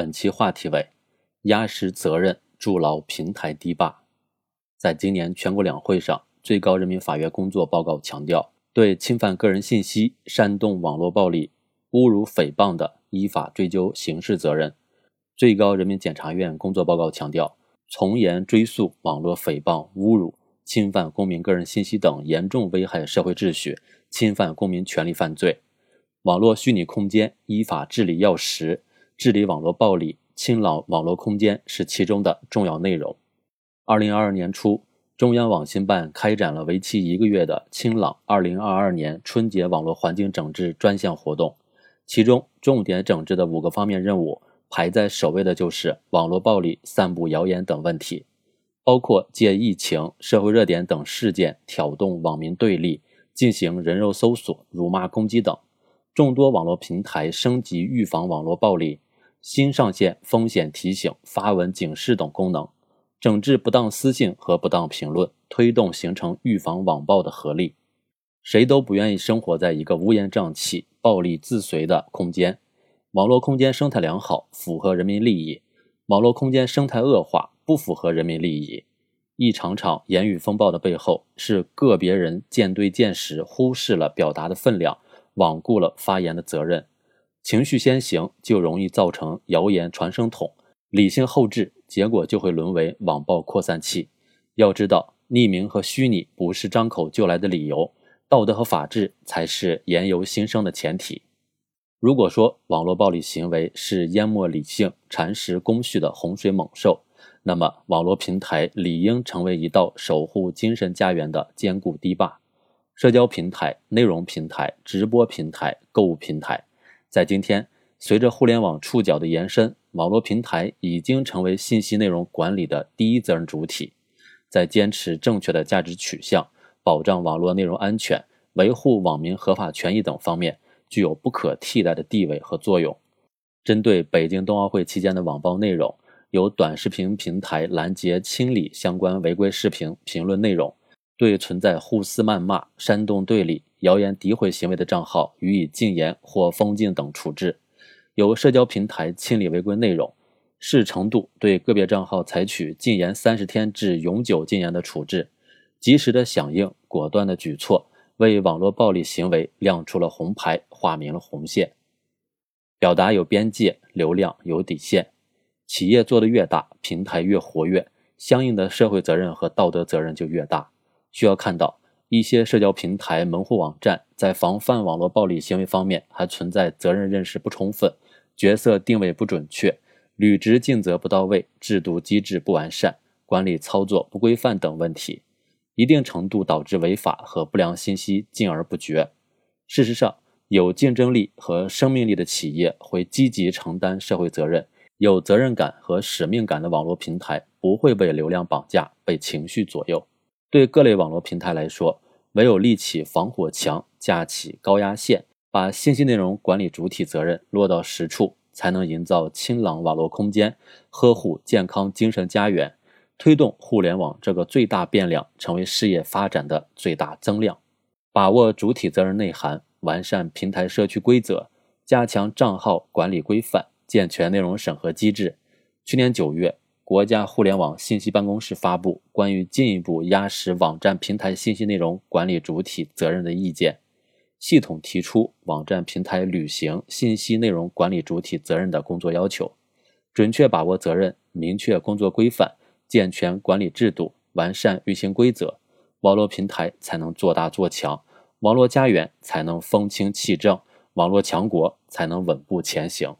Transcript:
本期话题为压实责任，筑牢平台堤坝。在今年全国两会上，最高人民法院工作报告强调，对侵犯个人信息、煽动网络暴力、侮辱诽谤的，依法追究刑事责任。最高人民检察院工作报告强调，从严追诉网络诽谤、侮辱、侵犯公民个人信息等严重危害社会秩序、侵犯公民权利犯罪。网络虚拟空间依法治理要实。治理网络暴力、清朗网络空间是其中的重要内容。二零二二年初，中央网信办开展了为期一个月的“清朗二零二二年春节网络环境整治专项活动”，其中重点整治的五个方面任务，排在首位的就是网络暴力、散布谣言等问题，包括借疫情、社会热点等事件挑动网民对立，进行人肉搜索、辱骂攻击等。众多网络平台升级预防网络暴力。新上线风险提醒、发文警示等功能，整治不当私信和不当评论，推动形成预防网暴的合力。谁都不愿意生活在一个乌烟瘴气、暴力自随的空间。网络空间生态良好，符合人民利益；网络空间生态恶化，不符合人民利益。一场场言语风暴的背后，是个别人见对见时忽视了表达的分量，罔顾了发言的责任。情绪先行，就容易造成谣言传声筒；理性后置，结果就会沦为网暴扩散器。要知道，匿名和虚拟不是张口就来的理由，道德和法治才是言由心生的前提。如果说网络暴力行为是淹没理性、蚕食公序的洪水猛兽，那么网络平台理应成为一道守护精神家园的坚固堤坝。社交平台、内容平台、直播平台、购物平台。在今天，随着互联网触角的延伸，网络平台已经成为信息内容管理的第一责任主体。在坚持正确的价值取向、保障网络内容安全、维护网民合法权益等方面，具有不可替代的地位和作用。针对北京冬奥会期间的网暴内容，由短视频平台拦截清理相关违规视频评论内容，对存在互撕谩骂、煽动对立。谣言诋毁行为的账号予以禁言或封禁等处置，由社交平台清理违规内容，视程度对个别账号采取禁言三十天至永久禁言的处置，及时的响应，果断的举措，为网络暴力行为亮出了红牌，画明了红线。表达有边界，流量有底线，企业做得越大，平台越活跃，相应的社会责任和道德责任就越大。需要看到。一些社交平台、门户网站在防范网络暴力行为方面还存在责任认识不充分、角色定位不准确、履职尽责不到位、制度机制不完善、管理操作不规范等问题，一定程度导致违法和不良信息禁而不绝。事实上，有竞争力和生命力的企业会积极承担社会责任，有责任感和使命感的网络平台不会被流量绑架、被情绪左右。对各类网络平台来说，唯有立起防火墙，架起高压线，把信息内容管理主体责任落到实处，才能营造清朗网络空间，呵护健康精神家园，推动互联网这个最大变量成为事业发展的最大增量。把握主体责任内涵，完善平台社区规则，加强账号管理规范，健全内容审核机制。去年九月。国家互联网信息办公室发布关于进一步压实网站平台信息内容管理主体责任的意见，系统提出网站平台履行信息内容管理主体责任的工作要求，准确把握责任，明确工作规范，健全管理制度，完善运行规则，网络平台才能做大做强，网络家园才能风清气正，网络强国才能稳步前行。